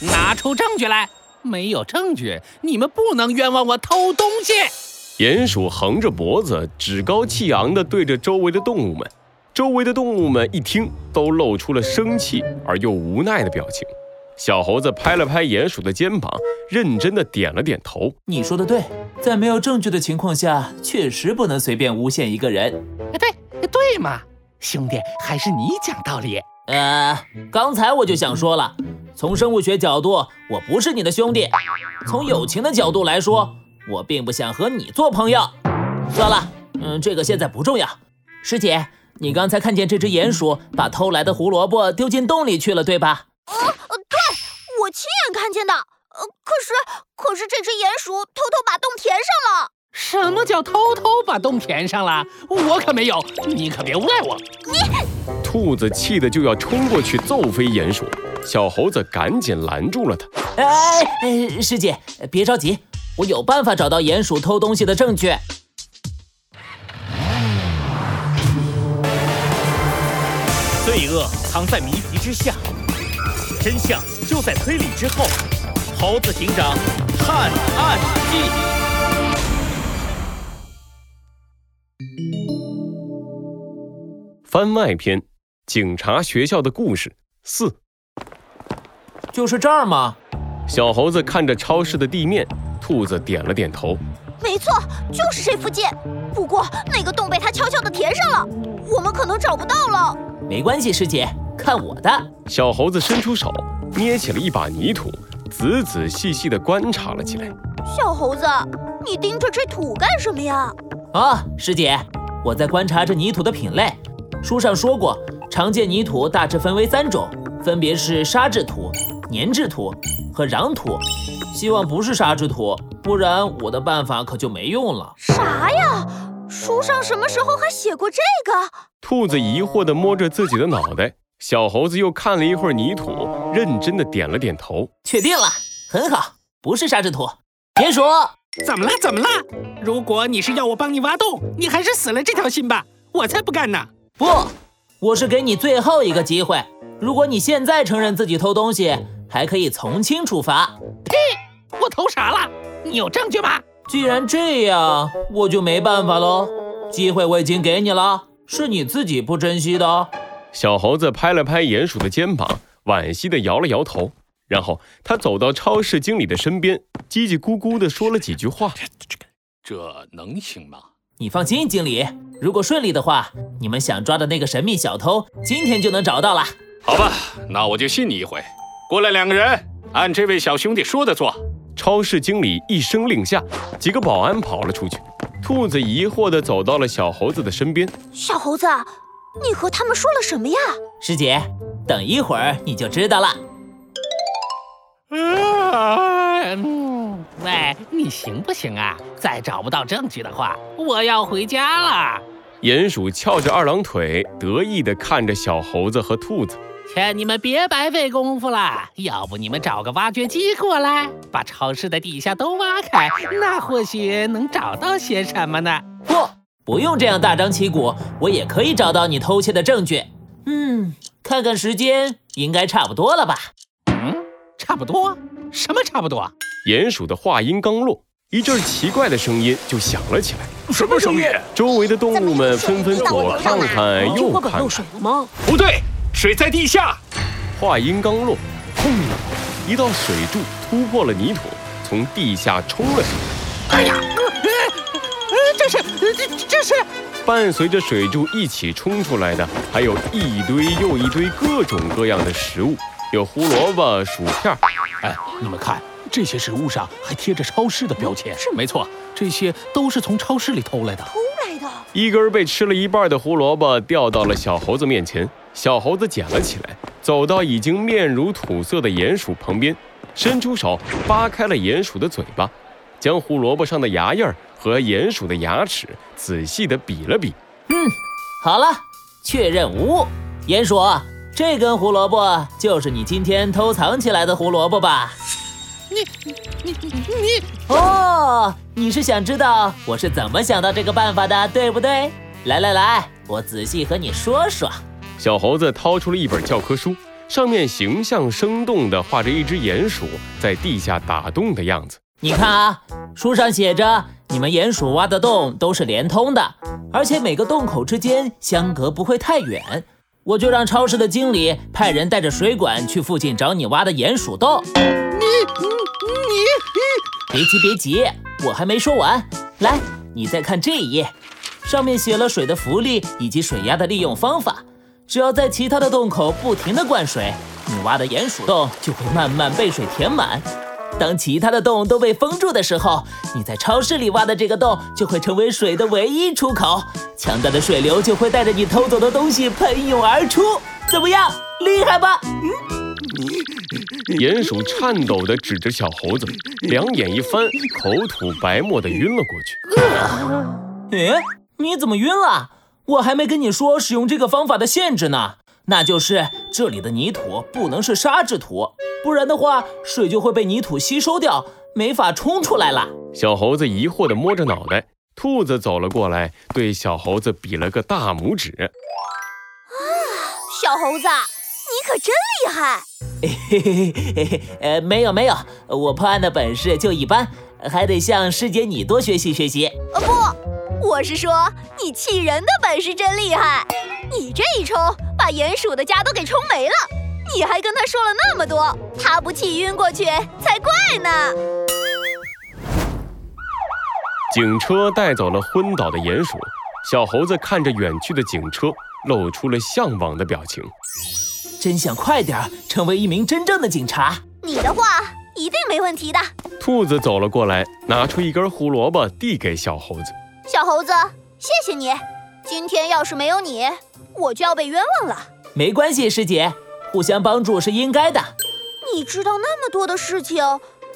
拿出证据来！没有证据，你们不能冤枉我偷东西。鼹鼠横着脖子，趾高气扬地对着周围的动物们。周围的动物们一听，都露出了生气而又无奈的表情。小猴子拍了拍鼹鼠的肩膀，认真的点了点头：“你说的对，在没有证据的情况下，确实不能随便诬陷一个人。”“对，对嘛，兄弟，还是你讲道理。”“呃，刚才我就想说了，从生物学角度，我不是你的兄弟；从友情的角度来说，我并不想和你做朋友。算了，嗯，这个现在不重要。师姐，你刚才看见这只鼹鼠把偷来的胡萝卜丢进洞里去了，对吧？”我亲眼看见的，呃，可是可是这只鼹鼠偷偷把洞填上了。什么叫偷偷把洞填上了？我可没有，你可别赖我。你，兔子气得就要冲过去揍飞鼹鼠，小猴子赶紧拦住了他。哎哎，师姐别着急，我有办法找到鼹鼠偷东西的证据。罪恶藏在谜题之下，真相。就在推理之后，《猴子警长探案记》番外篇：警察学校的故事四。就是这儿吗？小猴子看着超市的地面，兔子点了点头。没错，就是这附近。不过那个洞被他悄悄的填上了，我们可能找不到了。没关系，师姐，看我的。小猴子伸出手。捏起了一把泥土，仔仔细细地观察了起来。小猴子，你盯着这土干什么呀？啊，师姐，我在观察着泥土的品类。书上说过，常见泥土大致分为三种，分别是沙质土、粘质土和壤土。希望不是沙质土，不然我的办法可就没用了。啥呀？书上什么时候还写过这个？兔子疑惑地摸着自己的脑袋。小猴子又看了一会儿泥土，认真地点了点头，确定了，很好，不是沙质土。田鼠，怎么了？怎么了？如果你是要我帮你挖洞，你还是死了这条心吧，我才不干呢！不，我是给你最后一个机会，如果你现在承认自己偷东西，还可以从轻处罚。呸！我投啥了？你有证据吗？既然这样，我就没办法喽。机会我已经给你了，是你自己不珍惜的。小猴子拍了拍鼹鼠的肩膀，惋惜地摇了摇头，然后他走到超市经理的身边，叽叽咕咕地说了几句话：“这个，这能行吗？”你放心，经理，如果顺利的话，你们想抓的那个神秘小偷，今天就能找到了。好吧，那我就信你一回。过来两个人，按这位小兄弟说的做。超市经理一声令下，几个保安跑了出去。兔子疑惑地走到了小猴子的身边：“小猴子。”你和他们说了什么呀，师姐？等一会儿你就知道了。啊喂，你行不行啊？再找不到证据的话，我要回家了。鼹鼠翘着二郎腿，得意地看着小猴子和兔子。劝你们别白费功夫了，要不你们找个挖掘机过来，把超市的底下都挖开，那或许能找到些什么呢？不。不用这样大张旗鼓，我也可以找到你偷窃的证据。嗯，看看时间，应该差不多了吧？嗯，差不多？什么差不多？鼹鼠的话音刚落，一阵奇怪的声音就响了起来。什么声音？周围的动物们纷纷左看看右看看。不对，水在地下。话音刚落，砰！一道水柱突破了泥土，从地下冲了上来。哎呀！这是这这是伴随着水柱一起冲出来的，还有一堆又一堆各种各样的食物，有胡萝卜、薯片。哎，你们看，这些食物上还贴着超市的标签。是，没错，这些都是从超市里偷来的。偷来的。一根被吃了一半的胡萝卜掉到了小猴子面前，小猴子捡了起来，走到已经面如土色的鼹鼠旁边，伸出手扒开了鼹鼠的嘴巴，将胡萝卜上的牙印儿。和鼹鼠的牙齿仔细的比了比，嗯，好了，确认无误。鼹鼠，这根胡萝卜就是你今天偷藏起来的胡萝卜吧？你你你你哦，你是想知道我是怎么想到这个办法的，对不对？来来来，我仔细和你说说。小猴子掏出了一本教科书，上面形象生动地画着一只鼹鼠在地下打洞的样子。你看啊，书上写着，你们鼹鼠挖的洞都是连通的，而且每个洞口之间相隔不会太远。我就让超市的经理派人带着水管去附近找你挖的鼹鼠洞。你你你，别急别急，我还没说完。来，你再看这一页，上面写了水的浮力以及水压的利用方法。只要在其他的洞口不停地灌水，你挖的鼹鼠洞就会慢慢被水填满。当其他的洞都被封住的时候，你在超市里挖的这个洞就会成为水的唯一出口，强大的水流就会带着你偷走的东西喷涌而出。怎么样，厉害吧？嗯。鼹鼠颤抖地指着小猴子，两眼一翻，口吐白沫地晕了过去。哎，你怎么晕了？我还没跟你说使用这个方法的限制呢。那就是这里的泥土不能是沙质土，不然的话水就会被泥土吸收掉，没法冲出来了。小猴子疑惑地摸着脑袋，兔子走了过来，对小猴子比了个大拇指。啊，小猴子，你可真厉害！嘿嘿嘿嘿，呃，没有没有，我破案的本事就一般，还得向师姐你多学习学习。呃，不，我是说你气人的本事真厉害，你这一冲。把鼹鼠的家都给冲没了，你还跟他说了那么多，他不气晕过去才怪呢。警车带走了昏倒的鼹鼠，小猴子看着远去的警车，露出了向往的表情。真想快点成为一名真正的警察。你的话一定没问题的。兔子走了过来，拿出一根胡萝卜递给小猴子。小猴子，谢谢你。今天要是没有你。我就要被冤枉了。没关系，师姐，互相帮助是应该的。你知道那么多的事情，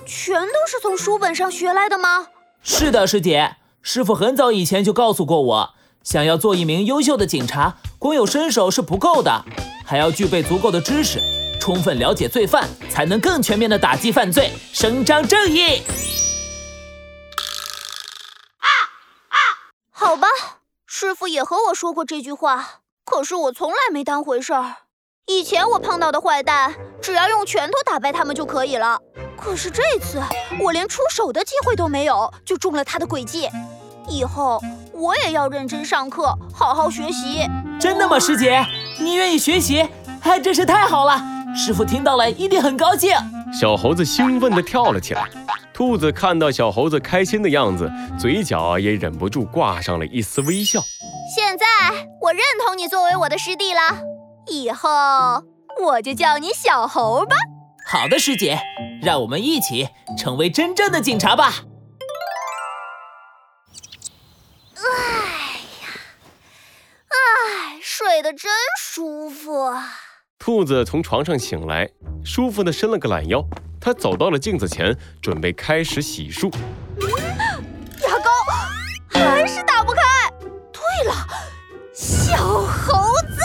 全都是从书本上学来的吗？是的，师姐。师傅很早以前就告诉过我，想要做一名优秀的警察，光有身手是不够的，还要具备足够的知识，充分了解罪犯，才能更全面的打击犯罪，伸张正义。好吧，师傅也和我说过这句话。可是我从来没当回事儿。以前我碰到的坏蛋，只要用拳头打败他们就可以了。可是这次我连出手的机会都没有，就中了他的诡计。以后我也要认真上课，好好学习。真的吗，师姐？你愿意学习，还真是太好了。师傅听到了一定很高兴。小猴子兴奋地跳了起来。兔子看到小猴子开心的样子，嘴角也忍不住挂上了一丝微笑。现在我认同你作为我的师弟了，以后我就叫你小猴吧。好的，师姐，让我们一起成为真正的警察吧。哎呀，哎，睡得真舒服。兔子从床上醒来，舒服的伸了个懒腰。他走到了镜子前，准备开始洗漱。牙膏还是打不开。对了，小猴子，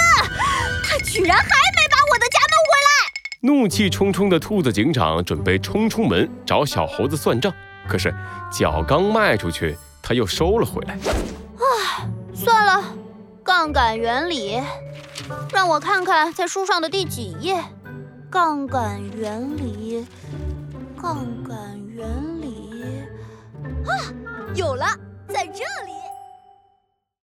他居然还没把我的家弄回来！怒气冲冲的兔子警长准备冲出门找小猴子算账，可是脚刚迈出去，他又收了回来。唉，算了，杠杆原理，让我看看在书上的第几页。杠杆原理，杠杆原理，啊，有了，在这里。